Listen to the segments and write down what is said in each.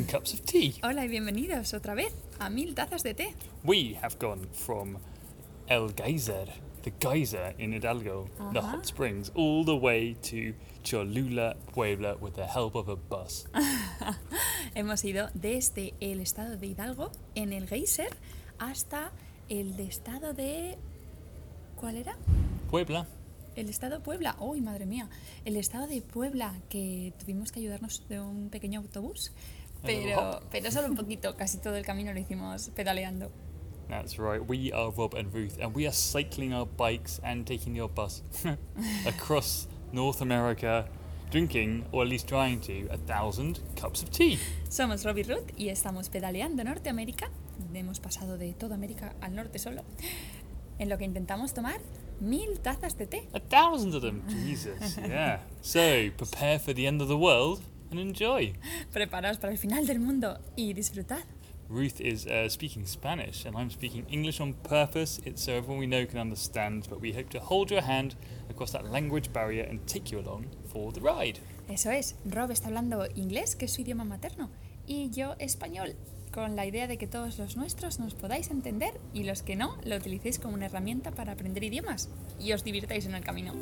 thousand cups of tea. Hola y bienvenidos otra vez a Mil Tazas de Té. We have gone from El Geyser, the geyser in Hidalgo, the Uh-huh. hot springs, all the way to Cholula, Puebla with the help of a bus. Hemos ido desde el estado de Hidalgo, en el Geyser, hasta el de estado de... ¿Cuál era? Puebla. El estado de Puebla. ¡Uy, madre mía! El estado de Puebla, que tuvimos que ayudarnos de un pequeño autobús. Pero, pero solo un poquito, casi todo el camino lo hicimos pedaleando. That's right. We are Rob and Ruth, and we are cycling our bikes and taking your bus across North America, drinking, or at least trying to, a thousand cups of tea. Somos Robbie Ruth y estamos pedaleando Norteamérica. Hemos pasado de toda América al norte solo. En lo que intentamos tomar mil tazas de té. A thousand of them. Jesus, yeah. So, prepare for the end of the world and enjoy. Preparaos para el final del mundo y disfrutad. Ruth is uh, speaking Spanish, and I'm speaking English on purpose. It's so everyone we know can understand, but we hope to hold your hand across that language barrier and take you along for the ride. Eso es, Rob está hablando inglés, que es su idioma materno, y yo español, con la idea de que todos los nuestros nos podáis entender y los que no, lo utilicéis como una herramienta para aprender idiomas y os divirtáis en el camino.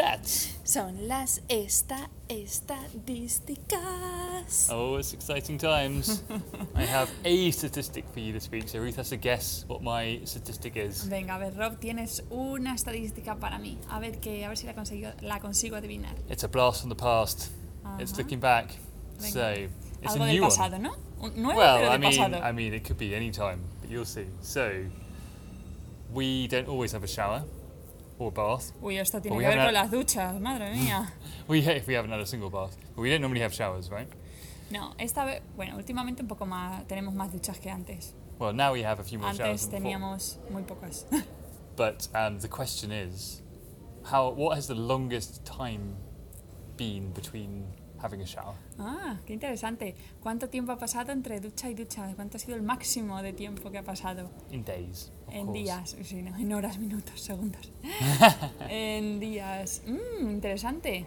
Stats. Son las esta estadísticas. Oh, it's exciting times. I have a statistic for you this week, so Ruth has to guess what my statistic is. Venga, a ver, Rob, tienes una estadística para mí. A ver, que, a ver si la consigo, la consigo adivinar. It's a blast from the past. It's looking back. Venga. So, it's Algo a del new pasado, one. ¿no? Un nuevo, Well, I mean, pasado. I mean, it could be any time, but you'll see. So, we don't always have a shower or bath. Uy, esto tiene we que ver con las duchas, madre mía. We if we haven't had a single bath, but we don't normally have showers, right? No, esta vez, bueno, últimamente un poco más, tenemos más duchas que antes. Well, now we have a few more showers Antes than before. teníamos muy pocas. But um, the question is, how? What has the longest time been between having a shower. Ah, qué interesante. ¿Cuánto tiempo ha pasado entre ducha y ducha? ¿Cuánto ha sido el máximo de tiempo que ha pasado? In days. Of en course. días, sí, no, en horas, minutos, segundos. en días. Mm, interesante.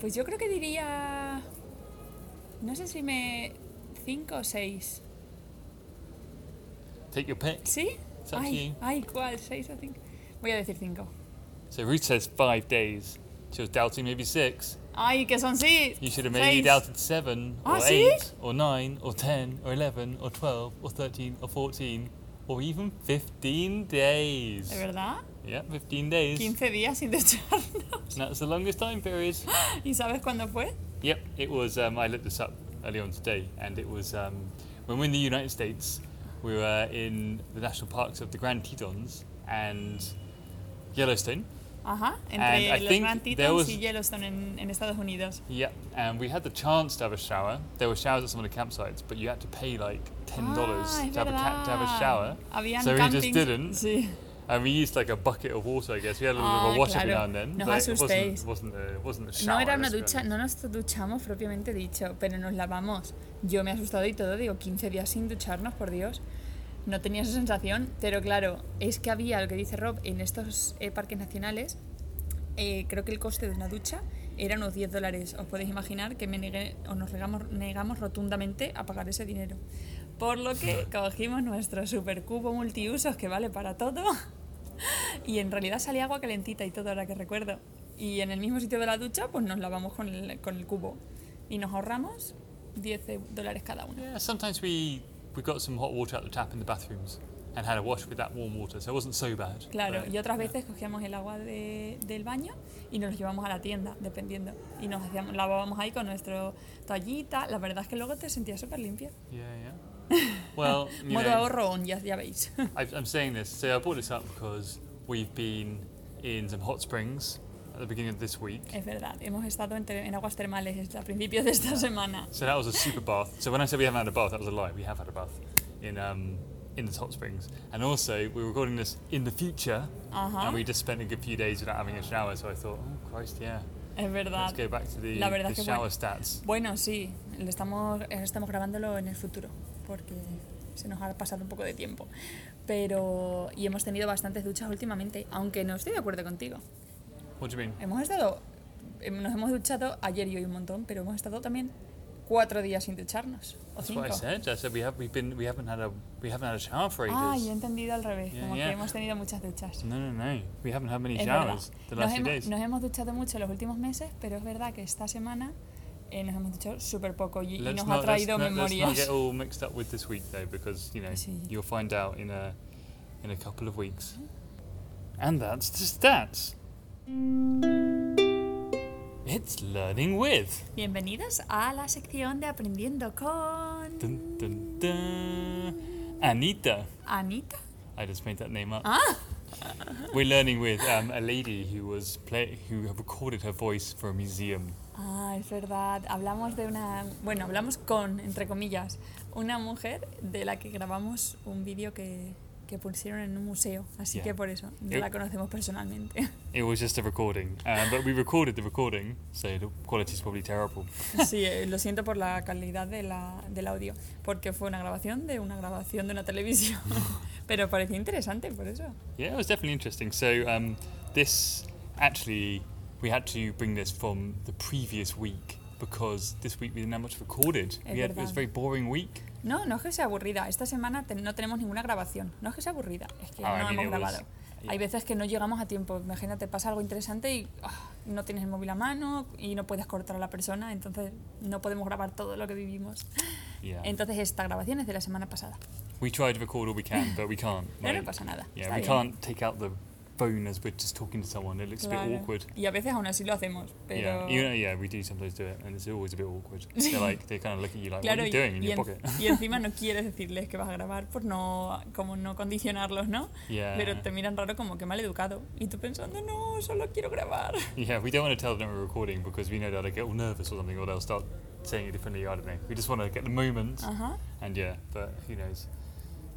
Pues yo creo que diría. No sé si me. 5 o 6. Take your pick. ¿Sí? Ay, ay, ¿cuál? 6 o 5. Voy a decir 5. So Ruth says 5 days. She was doubting maybe 6. Ah, I guess on. You should have made it out at seven ah, or eight or nine or ten or eleven or twelve or thirteen or fourteen or even fifteen days. ¿De verdad? Yeah, 15 days. 15 días sin ducharnos. That's the longest time period. ¿Y sabes cuándo fue? Yep, it was. Um, I looked this up earlier on today, and it was um, when we are in the United States. We were in the national parks of the Grand Tetons and Yellowstone. Ajá, And entre I los think Grand there Tetons was- y Yellowstone en, en Estados Unidos. Yep, and we had the chance to have a shower. There were showers at some of the campsites, but you had to pay like ten dollars Ah, es to have a to have a shower. Habían so we just campings- didn't. Sí. And we used like a bucket of water, I guess. We had a little Ah, bit of wash every claro. now and then. No wasn't, wasn't a, wasn't a era una ducha, no nos duchamos propiamente dicho, pero nos lavamos. Yo me he asustado y todo, digo, 15 días sin ducharnos, por Dios. No tenía esa sensación, pero claro, es que había, lo que dice Rob, en estos eh, parques nacionales, eh, creo que el coste de una ducha era unos 10 dólares. Os podéis imaginar que me negué, o nos negamos, negamos rotundamente a pagar ese dinero. Por lo que cogimos nuestro super cubo multiusos que vale para todo. Y en realidad salía agua calentita y todo, ahora que recuerdo. Y en el mismo sitio de la ducha, pues nos lavamos con el, con el cubo. Y nos ahorramos 10 e- dólares cada uno. Yeah, sometimes we we got some hot water out the tap in the bathrooms and had a wash with that warm water, so it wasn't so bad. Claro, But- y otras veces cogíamos el agua de- del baño y nos lo llevamos a la tienda, dependiendo. Y nos hacíamos, lavábamos ahí con nuestro toallita. La verdad es que luego te sentías súper limpia. Yeah, yeah. Well, you Modo ahorro on, ya, ya veis. I'm saying this. So I brought this up because we've been in some hot springs at the beginning of this week. es verdad, hemos estado en, en aguas termales a principios de esta semana. So that was a super bath. So when I said we haven't had a bath, that was a lie. We have had a bath in um, in the hot springs. And also, we're recording this in the future, Ajá, and we just spent a good few days without having a shower. So I thought, oh Christ, yeah. es verdad. Let's go back to the, La verdad the que shower bueno. stats. Bueno, sí, le estamos, estamos grabándolo en el futuro, porque se nos ha pasado un poco de tiempo. Pero. Y hemos tenido bastantes duchas últimamente, aunque no estoy de acuerdo contigo. You mean? Hemos estado. em, Nos hemos duchado ayer y hoy un montón, pero hemos estado también cuatro días sin ducharnos. O That's cinco. what I said. I said we have we've been we haven't had a we haven't had a shower for ages. Ah, yo he entendido al revés, Yeah, como yeah. que hemos tenido muchas duchas. No, no, no. We haven't had many Es verdad. showers the Nos last few hemos, days. nos hemos duchado mucho los últimos meses, pero es verdad que esta semana eh, nos hemos duchado súper poco y, nos not, ha traído let's, not- let's not memorias. get all mixed up with this week though, because you know Sí. you'll find out in a in a couple of weeks. And that's the stats. It's learning with. Bienvenidos a la sección de Aprendiendo con Dun, dun, dun. Anita. Anita. I just made that name up. Ah, We're learning with um, a lady who was play who recorded her voice for a museum. ah, es verdad. Hablamos de una, bueno, hablamos con, entre comillas, una mujer de la que grabamos un vídeo que, que pusieron en un museo. Así Yeah. que por eso no It- la conocemos personalmente. It was just a recording, uh, but we recorded the recording, so the quality's probably terrible. Sí, eh, lo siento por la calidad de la, del audio, porque fue una grabación de una grabación de una televisión. Pero parecía interesante por eso. Yeah, it was definitely interesting. So um, this actually we had to bring this from the previous week because this week we didn't have much recorded. Had, it was a very boring week. No, no es que sea aburrida. Esta semana te- no tenemos ninguna grabación. No es que sea aburrida, es que no hemos grabado. Hay veces que no llegamos a tiempo. Imagínate, pasa algo interesante y ah, no tienes el móvil a mano y no puedes cortar a la persona, entonces no podemos grabar todo lo que vivimos. Yeah. Entonces esta grabación es de la semana pasada. we tried to record all we can, but we can't. Pero no like- pasa nada. Yeah, está we bien. can't take out the phone as we're just talking to someone. It looks a bit awkward. Y a veces aún así lo hacemos, pero... Yeah, you know, yeah, we do sometimes do it, and it's always a bit awkward. They're like they kind of look at you like, Claro, "What are you doing in your en- pocket?" y encima no quieres decirles que vas a grabar por no, como no condicionarlos, ¿no? yeah. Pero te miran raro como que mal educado. Y tú pensando, no, solo quiero grabar. Yeah, we don't want to tell them we're recording because we know that they get all nervous or something, or they'll start saying it differently. I don't know. We just want to get the moment, Ajá. and yeah, but who knows?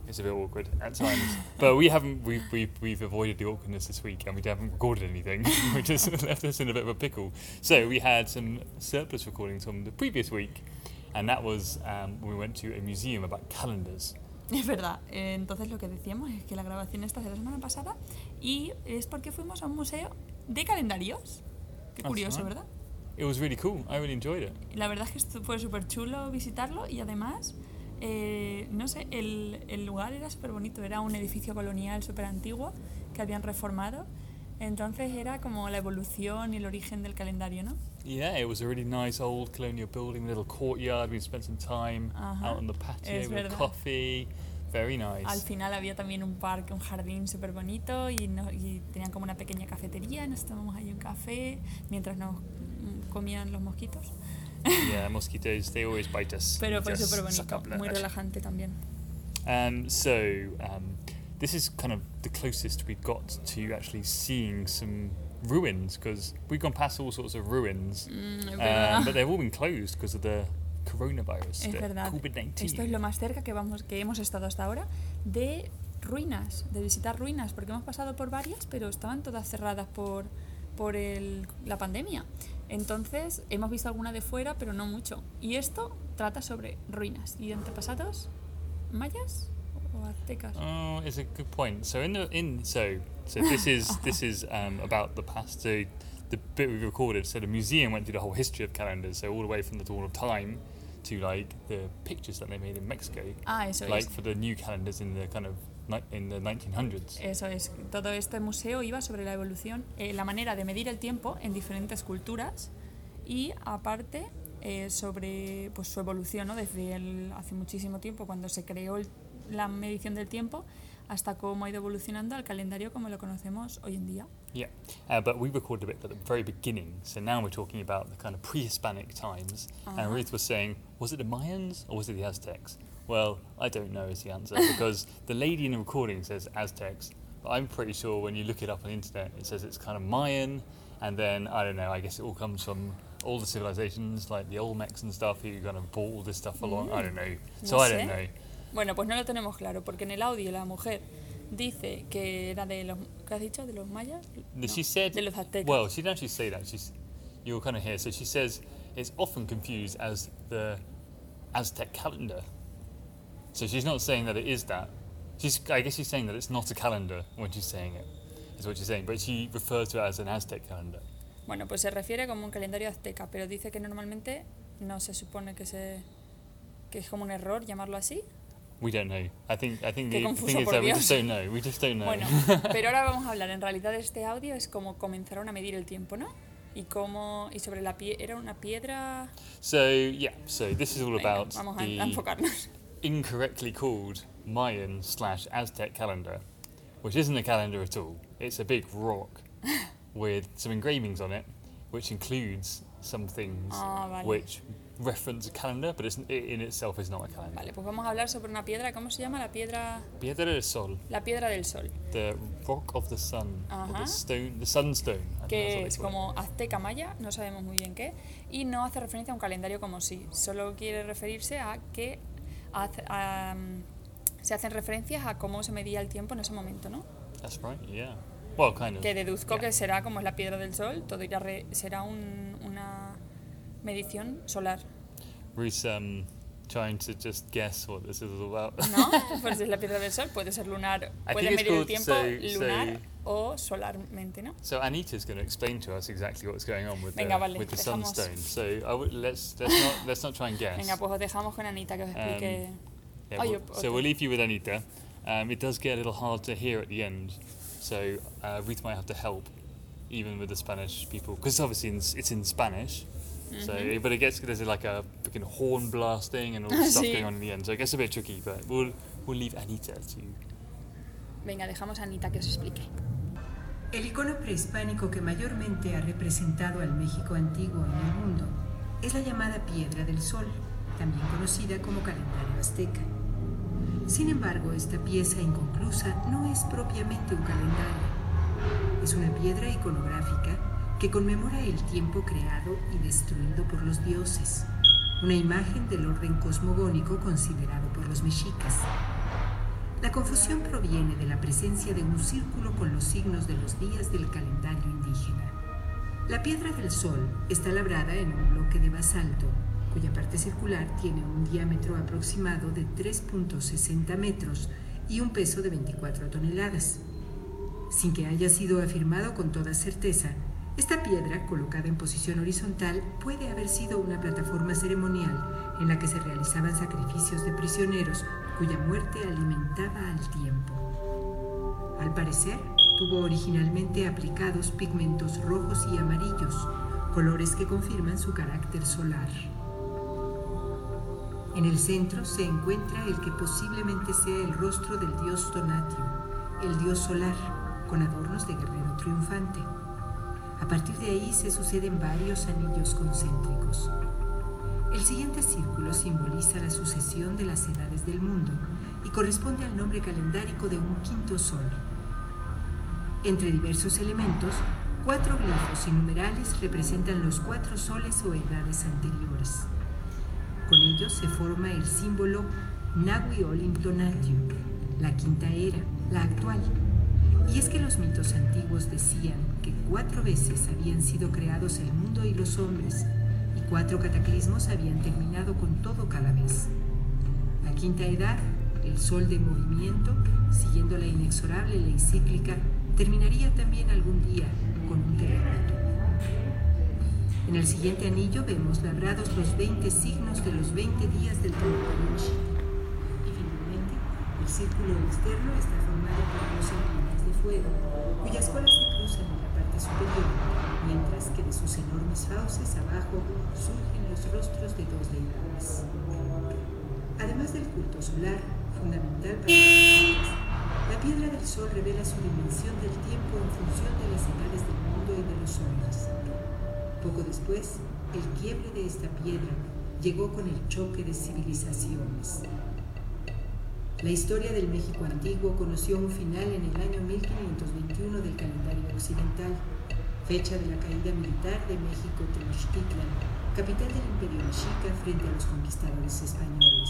It's a bit awkward at times. but we haven't. We've, we've we've avoided the awkwardness this week, and we haven't recorded anything, which has left us in a bit of a pickle. So we had some surplus recordings from the previous week, and that was um, when we went to a museum about calendars. Es verdad. Entonces lo que decíamos es que la grabación esta de la semana pasada y es porque fuimos a un museo de calendarios. Qué curioso, right. ¿verdad? It was really cool. I really enjoyed it. La verdad es que fue súper chulo visitarlo y además, eh, no sé, el, el lugar era súper bonito. Era un edificio colonial súper antiguo que habían reformado. Entonces era como la evolución y el origen del calendario, ¿no? Yeah, it was a really nice old colonial building, little courtyard. We spent some time Ajá, out on the patio with coffee. Very nice. Al final había también un parque, un jardín súper bonito y, no- y tenían como una pequeña cafetería. Nos tomamos ahí un café mientras nos comían los mosquitos. Yeah, mosquitoes, they always bite us. Pero fue súper bonito, muy relajante también. Um, so, um, this is kind of the closest we got to actually seeing some ruins because we've gone past all sorts of ruins, Mm, um, but they've all been closed because of the coronavirus, Es the verdad. COVID-19. Esto es lo más cerca que, vamos, que hemos estado hasta ahora de ruinas, de visitar ruinas, porque hemos pasado por varias, pero estaban todas cerradas por, por el- la pandemia. Entonces hemos visto alguna de fuera, pero no mucho. Y esto trata sobre ruinas y antepasados mayas o aztecas. Oh, it's a good point. So in the in so so this is this is um, about the past. So the bit we recorded. So the museum went through the whole history of calendars. So all the way from the dawn of time to like the pictures that they made in Mexico, Ah, eso like es. for the new calendars in the kind of in the 1900s. Eso es. Todo este museo iba sobre la evolución, eh, la manera de medir el tiempo en diferentes culturas y aparte eh, sobre pues, su evolución, ¿no? desde el- hace muchísimo tiempo cuando se creó el- la medición del tiempo hasta cómo ha ido evolucionando al calendario como lo conocemos hoy en día. Yeah, uh, but we recorded a bit at the very beginning. So now we're talking about the kind of pre-Hispanic times. And Ruth was saying, was it the Mayans or was it the Aztecs? Well, I don't know is the answer because the lady in the recording says Aztecs, but I'm pretty sure when you look it up on the internet, it says it's kind of Mayan, and then I don't know. I guess it all comes from all the civilizations like the Olmecs and stuff who kind of brought all this stuff along. I don't know. Mm, so No I don't sé. know. Bueno, pues no lo tenemos claro porque en el audio la mujer dice que era de los... ¿Qué has dicho? ¿De los mayas? No, she said, de los aztecas. well, she didn't actually say that. She's, you'll kind of hear. So she says it's often confused as the Aztec calendar. So she's not saying that it is that, She's, I guess she's saying that it's not a calendar when she's saying it, is what she's saying, but she refers to it as an Aztec calendar. Bueno, pues se refiere como un calendario azteca, pero dice que normalmente no se supone que se que es como un error llamarlo así. We don't know. I think, I think Qué the confuso, thing is por that we Dios. just don't know. We just don't know. Bueno, pero ahora vamos a hablar. En realidad este audio es como comenzaron a medir el tiempo, ¿no? Y cómo y sobre la pie era una piedra. so, yeah, so this is all Venga, about vamos a, the enfocarnos. Incorrectly called Mayan slash Aztec calendar, which isn't a calendar at all. It's a big rock with some engravings on it, which includes some things Ah, vale. which reference a calendar, but it's, it in itself is not a calendar. Vale, pues vamos a hablar sobre una piedra. ¿Cómo se llama la piedra? Piedra del Sol, La piedra del sol, the rock of the sun, Ajá. the stone, the sunstone. Que es como azteca maya, no sabemos muy bien qué, y no hace referencia a un calendario como sí, solo quiere referirse a que hace- mm, se hacen referencias a cómo se medía el tiempo en ese momento, ¿no? That's right. Yeah. Well, kind of. Que deduzco yeah. que será como es la piedra del sol, todo irá re- será un- una medición solar, Ruth's um, trying to just guess what this is all about. ¿no? Pues es la piedra del sol, puede ser lunar, puede medir el tiempo so- lunar so- o solarmente, ¿no? So Anita's going to explain to us exactly what's going on with Venga, the, vale, with the sunstone. So I would, let's let's not let's not try and guess. Venga, pues os dejamos con Anita que os explique. Yeah, Oh, we'll- you- So we'll leave you with Anita. Um, it does get a little hard to hear at the end, so uh, Ruth might have to help, even with the Spanish people, because obviously it's in Spanish. So, Mm-hmm. but it gets there's like a freaking horn blasting and all this stuff Sí. going on in the end. So it gets a bit tricky, but we'll we'll leave Anita to. Venga, dejamos a Anita que os explique. El icono prehispánico que mayormente ha representado al México antiguo en el mundo es la llamada Piedra del Sol, también conocida como calendario azteca. Sin embargo, esta pieza inconclusa no es propiamente un calendario. Es una piedra iconográfica que conmemora el tiempo creado y destruido por los dioses, una imagen del orden cosmogónico considerado por los mexicas. La confusión proviene de la presencia de un círculo con los signos de los días del calendario indígena. La piedra del sol está labrada en un bloque de basalto, cuya parte circular tiene un diámetro aproximado de 3.60 metros y un peso de 24 toneladas. Sin que haya sido afirmado con toda certeza, esta piedra, colocada en posición horizontal, puede haber sido una plataforma ceremonial en la que se realizaban sacrificios de prisioneros cuya muerte alimentaba al tiempo. Al parecer, tuvo originalmente aplicados pigmentos rojos y amarillos, colores que confirman su carácter solar. En el centro se encuentra el que posiblemente sea el rostro del dios Tonatio, el dios solar, con adornos de guerrero triunfante. A partir de ahí se suceden varios anillos concéntricos. El siguiente círculo simboliza la sucesión de las edades del mundo y corresponde al nombre calendárico de un quinto sol. Entre diversos elementos, cuatro glifos y numerales representan los cuatro soles o edades anteriores. Con ellos se forma el símbolo Nahui la quinta era, la actual. Y es que los mitos antiguos decían que cuatro veces habían sido creados el mundo y los hombres, y cuatro cataclismos habían terminado con todo cada vez. La quinta edad, el sol de movimiento, siguiendo la inexorable ley cíclica, terminaría también algún día con un terremoto. En el siguiente anillo vemos labrados los 20 signos de los 20 días del mexica. Y finalmente, el círculo externo está formado por dos serpientes de fuego, cuyas colas se cruzan superior, mientras que de sus enormes fauces abajo surgen los rostros de dos deidades. Además del culto solar, fundamental para los la piedra del sol revela su dimensión del tiempo en función de las edades del mundo y de los hombres. Poco después, el quiebre de esta piedra llegó con el choque de civilizaciones. La historia del México antiguo conoció un final en el año 1521 del calendario occidental, fecha de la caída militar de México Tenochtitlan, capital del imperio mexica frente a los conquistadores españoles.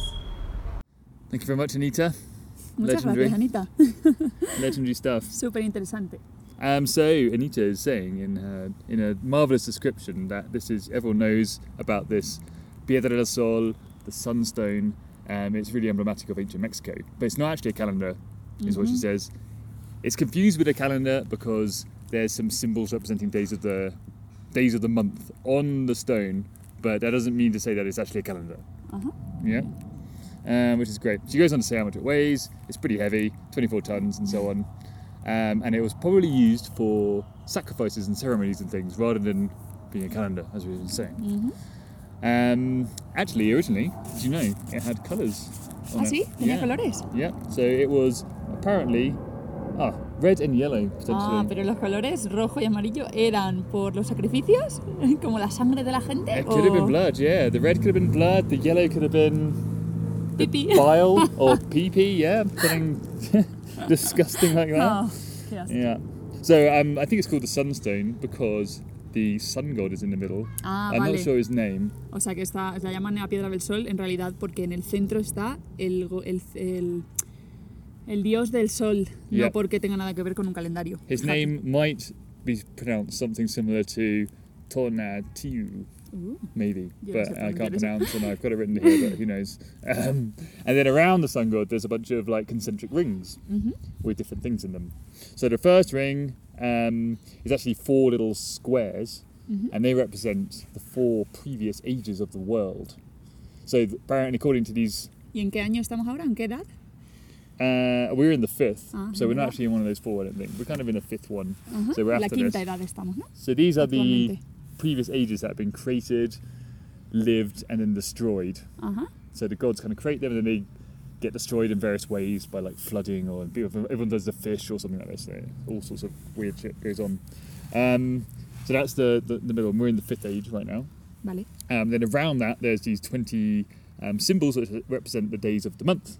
Thank you very much, Anita. Muchas Legendary. gracias, Anita. Legendary stuff. Súper interesante. Um, so Anita is saying in her in a marvelous description that this is everyone knows about this Piedra del Sol, the sunstone. Um, it's really emblematic of ancient Mexico, but it's not actually a calendar is what she says. It's confused with a calendar because there's some symbols representing days of the days of the month on the stone, but that doesn't mean to say that it's actually a calendar. Ajá. Yeah. Um, which is great. She goes on to say how much it weighs. It's pretty heavy, 24 tons and so on. Um, and it was probably used for sacrifices and ceremonies and things rather than being a calendar, as we were saying. Ujú. Um, actually, originally, did you know it had colours? on Ah, it? sí, tenía Yeah. colores. Yeah. So it was apparently ah red and yellow potentially. Ah, pero los colores rojo y amarillo eran por los sacrificios, como la sangre de la gente. It could have been blood, yeah. The red could have been blood. The yellow could have been pipí. bile or pee pee. Yeah, something disgusting like that. Qué asco. Yeah. So um, I think it's called the Sunstone because the sun god is in the middle. Ah, I'm vale. not sure his name. O sea que está, la llaman a Piedra del Sol en realidad porque en el centro está el, el, el dios del sol, Yeah. no porque tenga nada que ver con un calendario. His Fíjate. name might be pronounced something similar to Tornatiu, maybe, Yo no but sé I can't pronounce, and I've got it written here, but who knows? Um, and then around the sun god, there's a bunch of like concentric rings ujú. with different things in them. So the first ring um, is actually four little squares, Mhm. and they represent the four previous ages of the world. So apparently, according to these, ¿Y en qué año estamos ahora? ¿En qué edad? Uh, we're in the fifth. Ah, so we're not actually in one of those four. I don't think we're kind of in the fifth one. Ajá. So we're la after quinta this. edad estamos, ¿no? So these are the previous ages that have been created, lived, and then destroyed. Ajá. So the gods kind of create them, and then they get destroyed in various ways by like flooding, or everyone does the fish or something like this. So all sorts of weird shit goes on. Um, so that's the, the the middle. And we're in the fifth age right now. Vale. Um, then around that, there's these 20 um, symbols that represent the days of the month.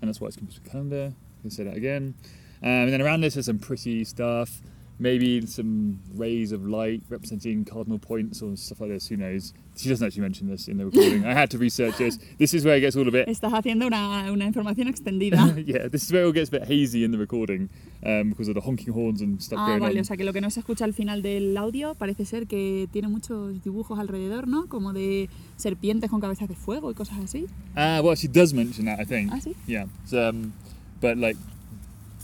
And that's why it's with calendar. Can say that again. Um, and then around this, there's some pretty stuff. Maybe some rays of light representing cardinal points or stuff like this. Who knows? She doesn't actually mention this in the recording. I had to research this. This is where it gets all a bit. Estás haciendo una, una información extendida. yeah, this is where it all gets a bit hazy in the recording um, because of the honking horns and stuff Ah, going vale, on. o sea que lo que no se escucha al final del audio parece ser que tiene muchos dibujos alrededor, ¿no? Como de serpientes con cabezas de fuego y cosas así. Ah, well, she does mention that, I think. Ah, sí. Yeah. So, um, but like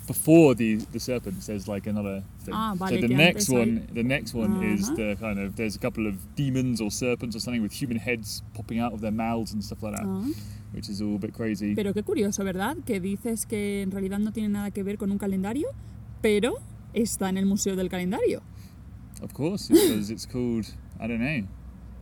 before the the serpents, there's like another thing. Ah, so the next one, the next one is Uh-huh. the kind of there's a couple of demons or serpents or something with human heads popping out of their mouths and stuff like that, Ah. which is all a bit crazy. Pero qué curioso, ¿verdad? Que dices que en realidad no tiene nada que ver con un calendario, pero está en el Museo del Calendario. Of course, because it's called I don't know.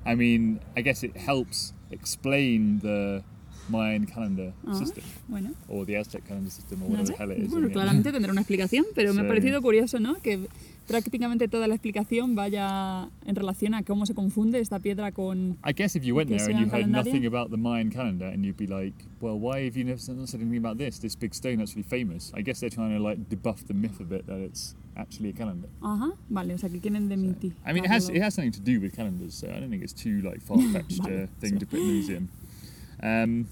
I mean, I guess it helps explain the Mayan calendar Ah, system Bueno, or the Aztec calendar system or no whatever sé. the hell it is. Bueno, in the end. claramente tendrá una explicación, pero me ha parecido curioso, ¿no? Que prácticamente toda la explicación vaya en relación a cómo se confunde esta piedra con... I guess if you went there and you heard calendario. nothing about the Mayan calendar, and you'd be like, "Well, why have you never said anything about this? This big stone that's really famous." I guess they're trying to like debuff the myth a bit that it's actually a calendar. Ajá, vale, o sea que quieren demitir. I mean, it has it has something to do with calendars, so I don't think it's too like far fetched Vale, uh, thing so- to put in the museum. Um,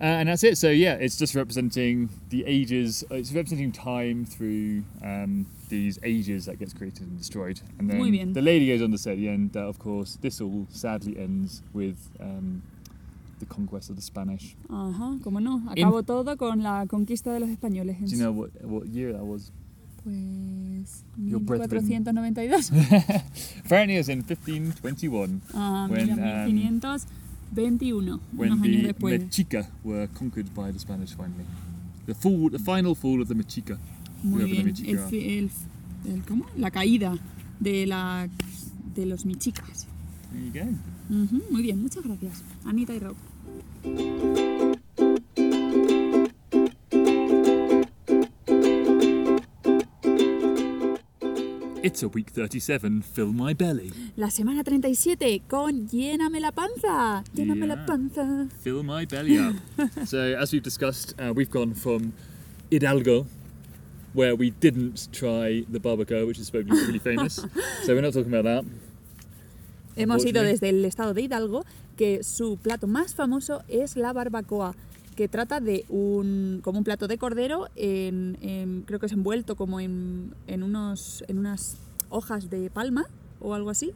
uh, and that's it. So yeah, it's just representing the ages. uh, It's representing time through um, these ages that gets created and destroyed. And then the lady goes on to say at the end that, of course, this all sadly ends with um, the conquest of the Spanish. Ajá, cómo no. Acabó todo con la conquista de los españoles. Do you know what what year that was? Pues Your brethren. 1492. Apparently, it was in 1521 Ah, When, mira, um, 1521, when the después. Mexica were conquered by the Spanish finally. The fall, the final fall of the Mexica. Muy bien. Mexica El, el, el- ¿cómo? La caída de, la, de los michicas. There you go. Ujú, muy bien, muchas gracias. Anita y Rob. It's a week 37. Fill my belly. La semana 37 con Lléname la panza. Lléname la panza. Fill my belly up. so, as we've discussed, uh, we've gone from Hidalgo, where we didn't try the barbacoa, which is supposed to be pretty famous. so we're not talking about that. Hemos ido desde el estado de Hidalgo, que su plato más famoso es la barbacoa, que trata de un, como un plato de cordero, en, en- creo que es envuelto como en, en, unos, en unas hojas de palma o algo así,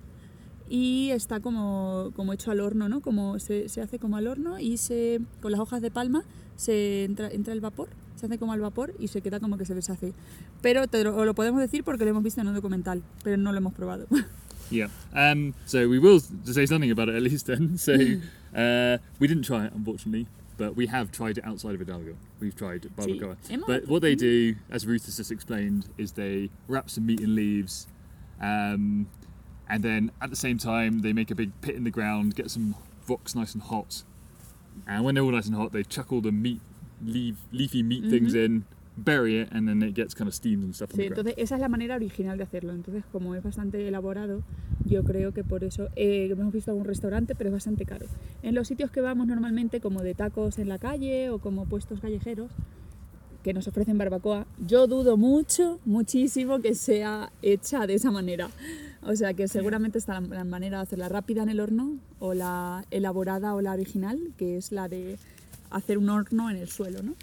y está como, como hecho al horno, ¿no? Como se, se hace como al horno y se, con las hojas de palma se entra, entra el vapor, se hace como al vapor y se queda como que se deshace. Pero te lo, lo podemos decir porque lo hemos visto en un documental, pero no lo hemos probado. Yeah. Um, so we will say something about it at least then. So uh, we didn't try it, unfortunately, but we have tried it outside of Hidalgo. We've tried barbacoa. But what they do, as Ruth has just explained, is they wrap some meat in leaves, um, and then at the same time they make a big pit in the ground, get some rocks nice and hot, and when they're all nice and hot, they chuck all the meat, leaf, leafy meat things in, bury it, and then it gets kind of steamed and stuff Sí, entonces esa es la manera original de hacerlo. Entonces, como es bastante elaborado, yo creo que por eso eh, hemos visto algún restaurante, pero es bastante caro. En los sitios que vamos normalmente, como de tacos en la calle o como puestos callejeros, que nos ofrecen barbacoa, yo dudo mucho, muchísimo que sea hecha de esa manera. O sea que seguramente está la, la manera de hacerla rápida en el horno o la elaborada o la original, que es la de hacer un horno en el suelo, ¿no?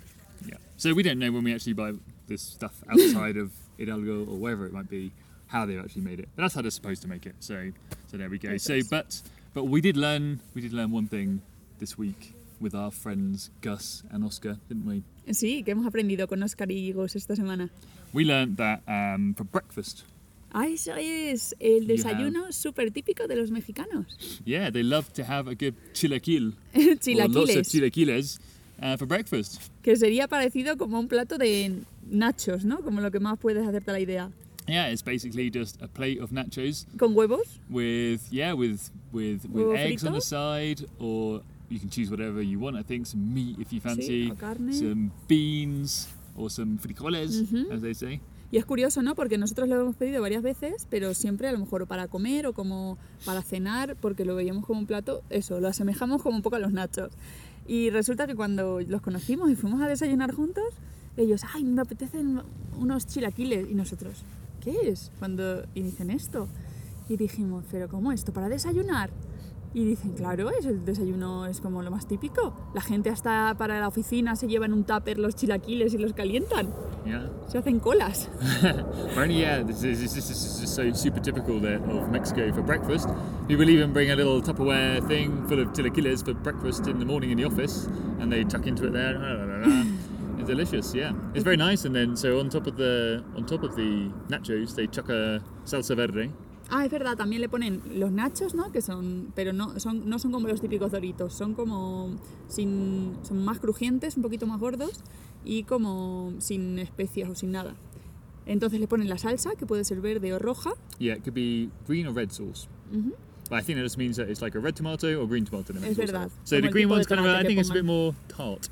Yeah. So we don't know when we actually buy this stuff outside of Hidalgo or wherever it might be, how they've actually made it. But that's how they're supposed to make it. So, so there we go. Yes, So, but but we did learn we did learn one thing this week with our friends Gus and Oscar, didn't we? Sí, que hemos aprendido con Oscar y Gos esta semana. We learned that um, for breakfast, Ah, eso es el You desayuno súper típico de los mexicanos. yeah, they love to have a good chilaquil or lots of Chilaquiles, chilaquiles uh, for breakfast. que sería parecido como un plato de nachos, ¿no? Como lo que más puedes hacerte la idea. Yeah, it's basically just a plate of nachos Con huevos, with yeah with with with Huevo eggs on the frito. side or you can choose whatever you want i think some meat if you fancy carne. some beans or some frijoles as they say Y es curioso, ¿no? Porque nosotros lo hemos pedido varias veces, pero siempre a lo mejor para comer o como para cenar, porque lo veíamos como un plato, eso, lo asemejamos como un poco a los nachos. Y resulta que cuando los conocimos y fuimos a desayunar juntos, ellos, ay, me apetecen unos chilaquiles. Y nosotros, ¿qué es? Cuando, y dicen esto. Y dijimos, ¿pero cómo esto? ¿Para desayunar? Y dicen, claro, es el desayuno es como lo más típico. La gente hasta para la oficina se lleva en un tupper los chilaquiles y los calientan. yeah Se hacen colas. apparently yeah this is, this is, this is so super typical of mexico for breakfast people even bring a little tupperware thing full of chilaquiles for breakfast in the morning in the office and they tuck into it there delicious yeah it's very nice and then so on top of the on top of the nachos they chuck a salsa verde Ah, es verdad, también le ponen los nachos, ¿no? Que son, pero no son, no son como los típicos doritos, son como sin, son más crujientes, un poquito más gordos y como sin especias o sin nada. Entonces le ponen la salsa, que puede ser verde o roja. Yeah, it could be green or red sauce. But I think that just means that it's like a red tomato or green tomato. Es verdad. So the green one's kind of, I think it's a bit more tart.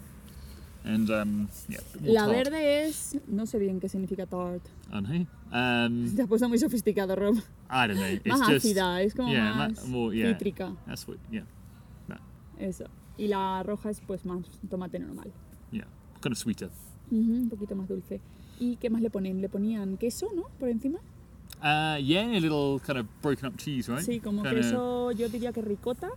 And um, yeah, more La tart. verde es, no sé bien qué significa tart. I don't know. Um, Te has puesto muy sofisticado, Rob. I don't know. It's Más just ácida, es como yeah, más more yeah. cítrica. That's what yeah, Eso. Y la roja es pues más tomate normal. yeah, kind of sweeter. Ujú, un poquito más dulce. ¿Y qué más le ponen? Le ponían queso, ¿no? Por encima. Uh, yeah, a little kind of broken up cheese, right? Sí, como Kinda- queso, yo diría que ricota.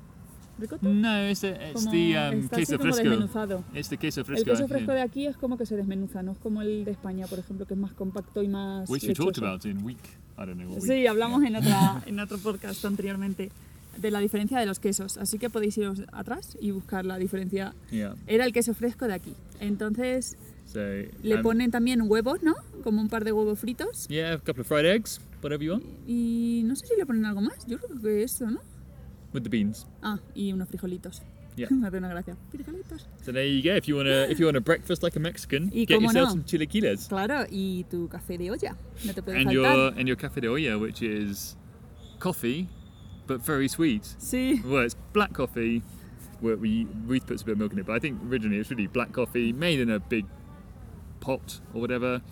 ¿Ricota? No, it's the Como the um, está queso así como fresco. desmenuzado. It's the queso El fresco. queso yeah. fresco de aquí es como que se desmenuza, no es como el de España, por ejemplo, que es más compacto y más Which we talked lechoso. about in week. I don't know what Sí, week. hablamos en, otra, en otro podcast anteriormente de la diferencia de los quesos, así que podéis iros atrás y buscar la diferencia. Yeah. Era el queso fresco de aquí. Entonces So le um, ponen también huevos, ¿no? Como un par de huevos fritos. yeah, a couple of fried eggs, whatever you want, Y no sé si le ponen algo más, yo creo que eso, ¿no? With the beans. Ah, y unos frijolitos. Yeah. Hace una gracia. Frijolitos. So there you go. If you wanna, if you want a breakfast like a Mexican, Y get yourself no. some chilaquiles Claro, y tu café de olla. No te puede and faltar. your and your cafe de olla, which is coffee, but very sweet. Sí. Well, it's black coffee. Where we Ruth puts a bit of milk in it, but I think originally it's really black coffee made in a big pot or whatever,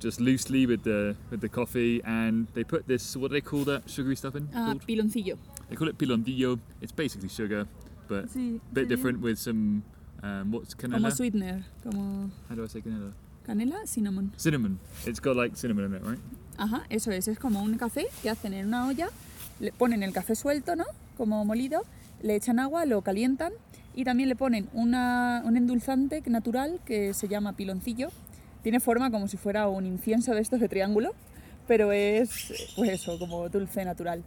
just loosely with the with the coffee, and they put this. What do they call that sugary stuff in? Ah, piloncillo. They call it pilondillo. It's basically sugar, but Sí. a bit sí. different with some um, what's Como canela? sweetener, como How do I say canela? canela, cinnamon. Cinnamon. It's got like cinnamon in it, right? Ajá, eso es, es como un café que hacen en una olla, le ponen el café suelto, ¿no? Como molido, le echan agua, lo calientan y también le ponen una, un endulzante natural que se llama piloncillo. Tiene forma como si fuera un incienso de estos de triángulo, pero es pues eso, como dulce natural.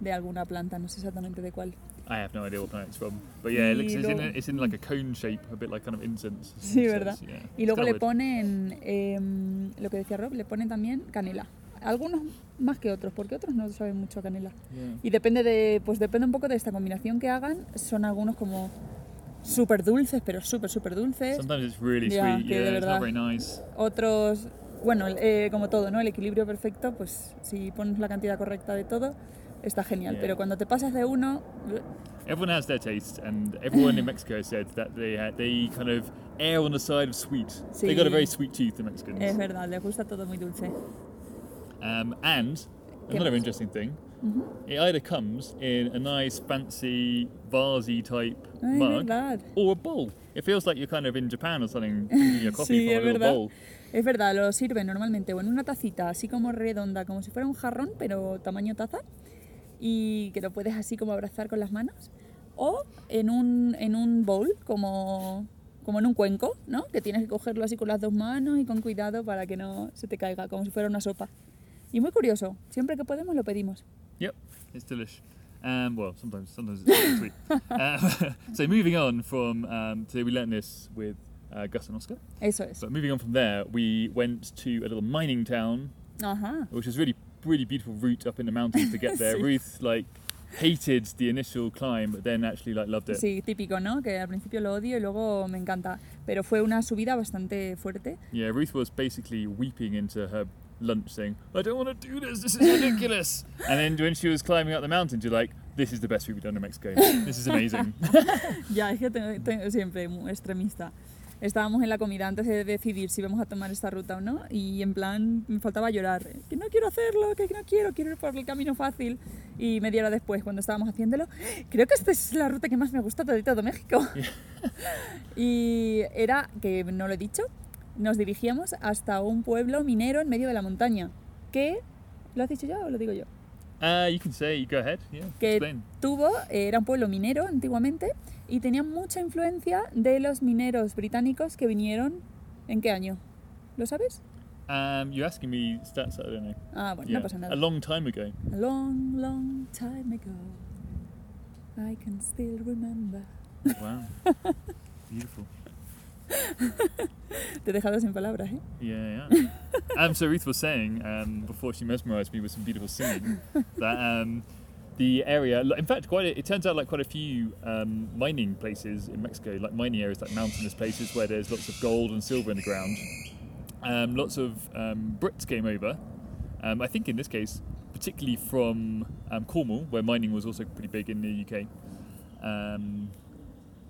De alguna planta, no sé exactamente de cuál. I have no idea what planet it's from. But yeah, it looks, it's, in a, it's in like a cone shape, a bit like kind of incense. Sí, ¿verdad? yeah. Y luego le ponen, em, lo que decía Rob, le ponen también canela. Algunos más que otros, porque otros no saben mucho a canela. Yeah. Y depende de, pues depende un poco de esta combinación que hagan. Son algunos como súper dulces, pero súper, súper dulces. Sometimes it's really Yeah, sweet. Yeah, it's not very nice. Otros, bueno, eh, como todo, ¿no? El equilibrio perfecto, pues si pones la cantidad correcta de todo, está genial. Yeah. Pero cuando te pasas de uno, Everyone has their taste, and everyone in Mexico said that they had, they kind of err on the side of sweet. They got a very sweet tooth, the Mexicans. es verdad, les gusta todo muy dulce. Um, and ¿Qué another más? interesting thing, it either comes in a nice fancy vasey type Ay, mug verdad. or a bowl. It feels like you're kind of in Japan or something, drinking your coffee Sí, from a es little verdad. bowl. Es verdad, lo sirven normalmente o en una tacita así como redonda, como si fuera un jarrón, pero tamaño taza, y que lo puedes así como abrazar con las manos, o en un, en un bowl, como, como en un cuenco, ¿no? Que tienes que cogerlo así con las dos manos y con cuidado para que no se te caiga, como si fuera una sopa. Y muy curioso, siempre que podemos lo pedimos. Yep, it's delish. Um, well, sometimes sometimes it's sweet. Um, so moving on from um, so we learnt this with uh, Gus and Oscar. Eso es. But moving on from there, we went to a little mining town, Ajá. which was really really beautiful route up in the mountains to get there. Sí. Ruth like hated the initial climb, but then actually like loved it. Sí, típico, ¿no? Que al principio lo odio y luego me encanta. Pero fue una subida bastante fuerte. Yeah, Ruth was basically weeping into her lunch, saying, "I don't want to do this. This is ridiculous." and then when she was climbing up the mountain, you're like, "This is the best we've done in Mexico. This is amazing." Ya, es que tengo, tengo siempre extremista. Estábamos en la comida antes de decidir si vamos a tomar esta ruta o no y en plan me faltaba llorar. Que no quiero hacerlo, que no quiero, quiero ir por el camino fácil. Y media hora después, cuando estábamos haciéndolo, creo que esta es la ruta que más me gusta de todo México. y era, que no lo he dicho, nos dirigíamos hasta un pueblo minero en medio de la montaña. Que, ¿lo has dicho ya o lo digo yo? Uh, you can say, go ahead. Yeah, que explain. tuvo, era un pueblo minero antiguamente y tenía mucha influencia de los mineros británicos que vinieron, ¿en qué año? ¿Lo sabes? Um, you're asking me stats that I don't know. Ah, bueno, Yeah, no pasa nada. a long time ago. A long, long time ago, I can still remember. Wow, beautiful. Te he dejado sin palabras, ¿eh? Yeah, yeah. um, so Ruth was saying um, before she mesmerised me with some beautiful singing that um, the area, in fact, quite a, it turns out like quite a few um, mining places in Mexico, like mining areas, like mountainous places where there's lots of gold and silver in the ground. Um, lots of um, Brits came over. Um, I think in this case, particularly from Cornwall, where mining was also pretty big in the UK.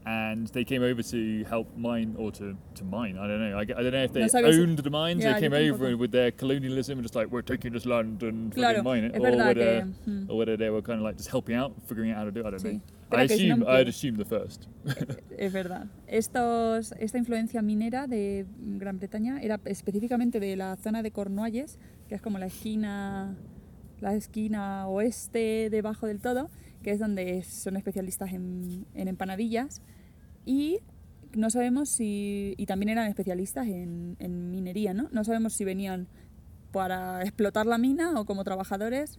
And they came over to help mine or to, to mine. I don't know. I, I don't know if they No owned the mines. Yeah, they came over with their colonialism and just like we're taking this land and Claro, mine it, or whether, que, mm. or whether they were kind of like just helping out, figuring out how to do it. I don't Sí. know. Pero I no assume me I'd assume the first. Es verdad. Estos, esta influencia minera de Gran Bretaña era específicamente de la zona de Cornualles, que es como la esquina, la esquina oeste debajo del todo, que es donde son especialistas en, en empanadillas. Y no sabemos si. Y también eran especialistas en, en minería, ¿no? No sabemos si venían para explotar la mina o como trabajadores.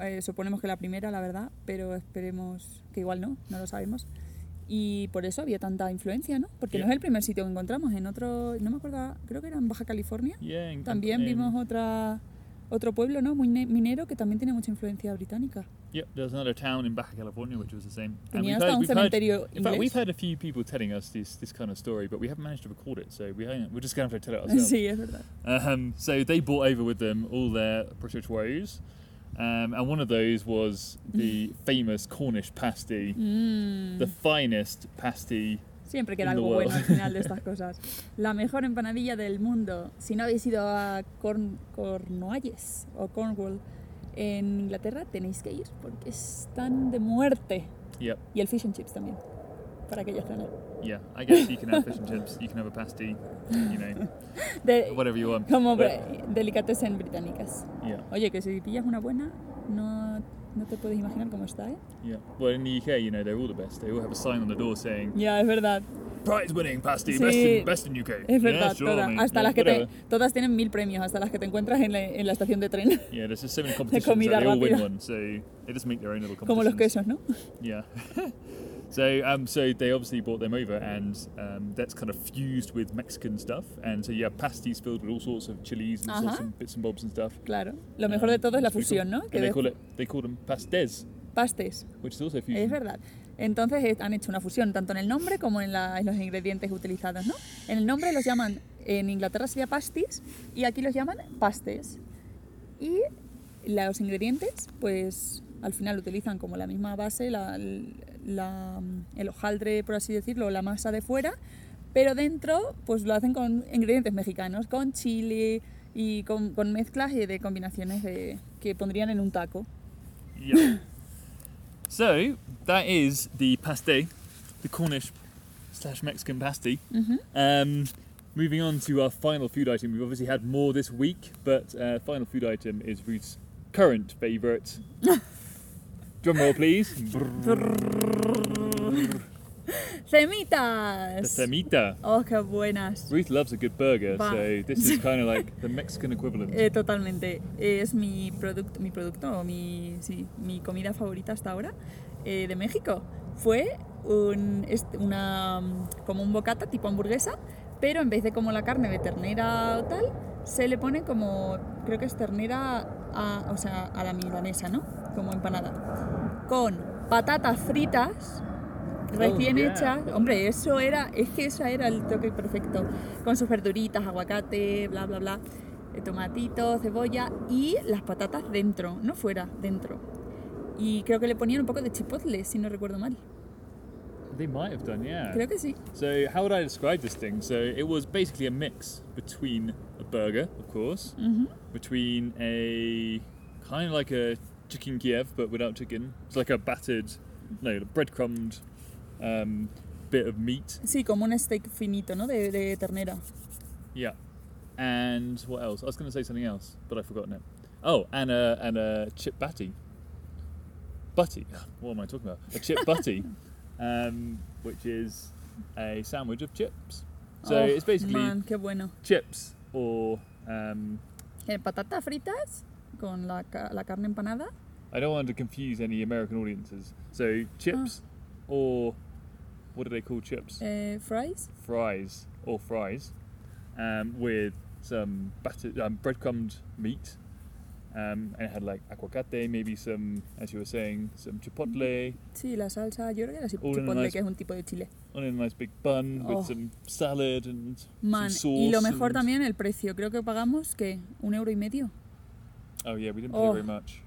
Eh, suponemos que la primera, la verdad, pero esperemos que igual no, no lo sabemos. Y por eso había tanta influencia, ¿no? Porque no es el primer sitio que encontramos. En otro, no me acuerdo, creo que era en Baja California. Yeah. También vimos otra, otro pueblo, ¿no? Muy ne- minero que también tiene mucha influencia británica. Yep, there's another town in Baja California which was the same. And we've heard- we've heard- in fact, we've had a few people telling us this this kind of story, but we haven't managed to record it, so we haven't- we're just going to have to tell it ourselves. Sí, es verdad. Um, so they brought over with them all their British woes, um, and one of those was the famous Cornish pasty, Mm. the finest pasty. Siempre queda algo bueno al final de estas cosas. La mejor empanadilla del mundo. Si no habéis ido a Corn Cornualles o Cornwall en Inglaterra, tenéis que ir porque están de muerte. Yep, Y el fish and chips también, para aquella zona. yeah. I guess you can have fish and chips, you can have a pasty, you know, De, whatever you want. como But, delicatessen británicas. yeah. Oye, que si pillas una buena, no No te puedes imaginar cómo está, ¿eh? Yeah. Well, in the UK, you know, they're all the best. They all have a sign on the door saying Ya, es verdad. prize winning pasty, Sí, best, in, best in UK. Es Yeah, verdad, sure, todas. mate. Hasta Yeah, las que te, todas tienen mil premios, hasta las que te encuentras en la, en la estación de tren. Yeah, there's just so many competitions comida that they all win one, so they just make their own little competitions. Como los quesos, ¿no? Yeah. so um, so they obviously brought them over, and um, that's kind of fused with Mexican stuff, and so you have pasties filled with all sorts of chilies and sorts of bits and bobs and stuff. Claro. Lo mejor de todo es la fusión, cool. ¿no? And Que they call it they call them pastes, pastes. which is also fusion. Es verdad. Entonces han hecho una fusión tanto en el nombre como en, la- en los ingredientes utilizados, ¿no? En el nombre los llaman, en Inglaterra sería pasties y aquí los llaman pastes. Y los ingredientes, pues al final utilizan como la misma base, la, la- el hojaldre, por así decirlo, la masa de fuera, pero dentro pues lo hacen con ingredientes mexicanos, con chile y con, con mezclas y de combinaciones de, que pondrían en un taco. Yeah. so that is the paste, the Cornish slash Mexican pasty. Um, moving on to our final food item. We've obviously had more this week, but uh, final food item is Ruth's current favourite. Drum roll, please. The ¡Cemitas! semita. ¡Oh, qué buenas! Ruth loves a good burger, Va. so this is kind of like the Mexican equivalent. Eh, totalmente. Es mi producto, mi producto, o mi, sí, mi comida favorita hasta ahora eh, de México. Fue un, una, mm, como un bocata tipo hamburguesa, pero en vez de como la carne de ternera o tal, se le pone como, creo que es ternera, a, o sea, a la milanesa, ¿no? Como empanada. Con patatas fritas recién yeah. hechas. Hombre, eso era, es que eso era el toque perfecto. Con sus verduritas, aguacate, bla, bla, bla, eh, tomatito, cebolla y las patatas dentro, no fuera, dentro. Y creo que le ponían un poco de chipotle, si no recuerdo mal. They might have done, yeah. Creo que sí. So, how would I describe this thing? So, it was basically a mix between a burger, of course, between a kind of like a chicken Kiev, but without chicken. It's like a battered, no, breadcrumbed um, bit of meat. Sí, como un steak finito, ¿no? De, de ternera. Yeah. And what else? I was going to say something else, but I've forgotten it. Oh, and a, and a chip batty. Butty. What am I talking about? A chip butty, um, which is a sandwich of chips. So Oh, it's basically Man, qué bueno. chips or um, patatas fritas con la, la carne empanada. I don't want to confuse any American audiences. So chips or what do they call chips? eh, fries. Fries or fries um, with some battered um, breadcrumbed meat. Um, and it had like aguacate, maybe some, as you were saying, some chipotle Sí, la salsa, yo creo que era All in chipotle, nice- que es un tipo de chile. on a nice big bun with Oh. some salad and Man, some y lo sauce mejor and- también el precio. Creo que pagamos, ¿qué? ¿Un euro y medio? Oh yeah, we didn't Oh. pay very much.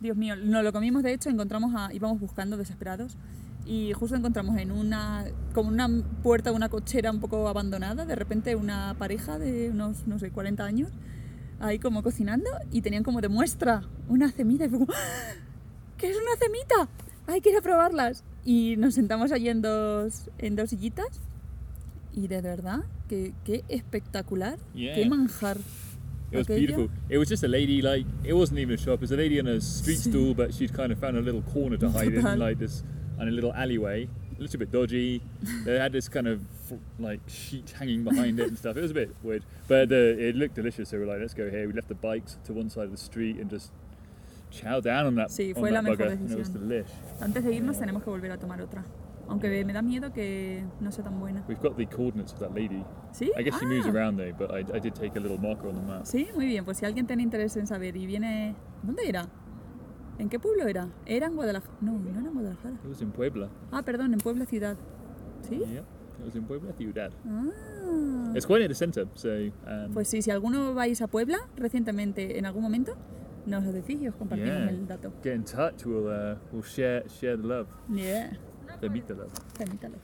Dios mío, no lo comimos de hecho, encontramos a, íbamos buscando desesperados y justo encontramos en una, como una puerta, una cochera un poco abandonada, de repente una pareja de unos, no sé, 40 años, ahí como cocinando y tenían como de muestra una semita y fue como, ¡Ah! ¿qué es una semita? Hay que ir a probarlas. Y nos sentamos allí en dos, en dos sillitas y de verdad, que, qué espectacular, Yeah. qué manjar. It was beautiful. It was just a lady, like, it wasn't even a shop, it was a lady on a street stool, but she'd kind of found a little corner to hide in, like this, on a little alleyway. A little bit dodgy. they had this kind of, like, sheet hanging behind it and stuff. It was a bit weird. But the, it looked delicious, so we were like, let's go here. We left the bikes to one side of the street and just chow down on that, Sí, on fue la that mejor bugger. And it was decisión. delish. Antes de irnos tenemos que volver a tomar otra. Aunque me da miedo que no sea tan buena. We've got the coordinates of that lady. ¿Sí? I guess she moves Ah, around though, but I, I did take a little marker on the map. Sí, muy bien. Pues si alguien tiene interés en saber y viene... ¿Dónde era? ¿En qué pueblo era? Era en Guadalajara. No, no era en Guadalajara. It was in Puebla. Ah, perdón, en Puebla ciudad. ¿Sí? Yep, it was in Puebla Ciudad. Ah. It's quite near the centre, so um, Pues sí, si alguno vais a Puebla recientemente, en algún momento, nos lo decís y os compartimos Yeah. el dato. get in touch. We'll uh, we'll share share the love, Yeah, the meet the love. permítalo.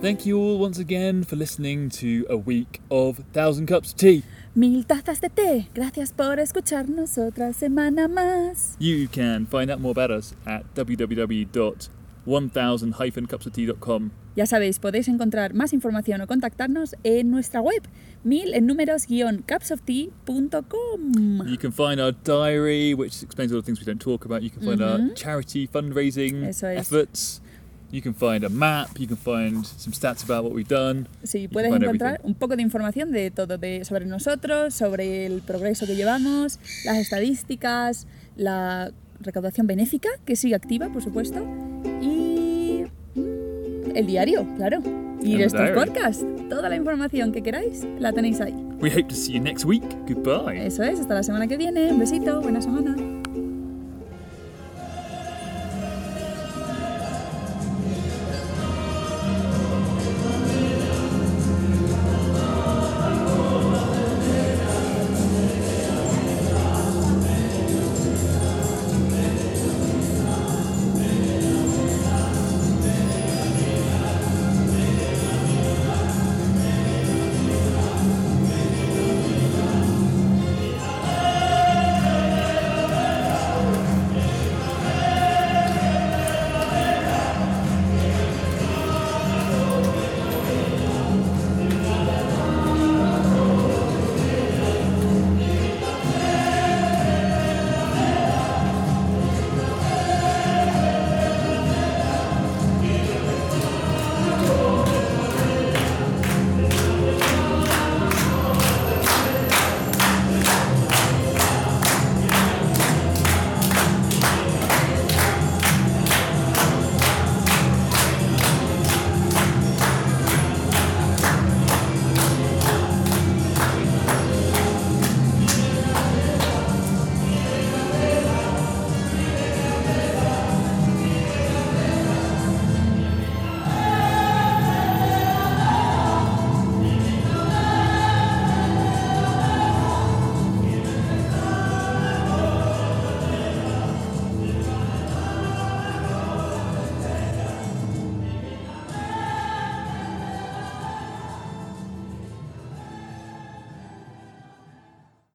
Thank you all once again for listening to a week of Thousand Cups of Tea. Mil tazas de té. Gracias por escucharnos otra semana más. You can find out more about us at www.thousandcupstea.com. 1000-cupsoftea.com. Ya sabéis, podéis encontrar más información o contactarnos en nuestra web, mil en números guion cupsoftea.com. You can find our diary, which explains all the things we don't talk about. You can find our charity fundraising Eso es. efforts. You can find a map. You can find some stats about what we've done. Sí, puedes encontrar everything. un poco de información de todo, de, sobre nosotros, sobre el progreso que llevamos, las estadísticas, la recaudación benéfica, que sigue activa, por supuesto, mm, el diario, claro. Y diary. podcasts, toda la información que queráis la tenéis ahí. We hope to see you next week. Goodbye. Eso es, hasta la semana que viene. Un besito, buena semana.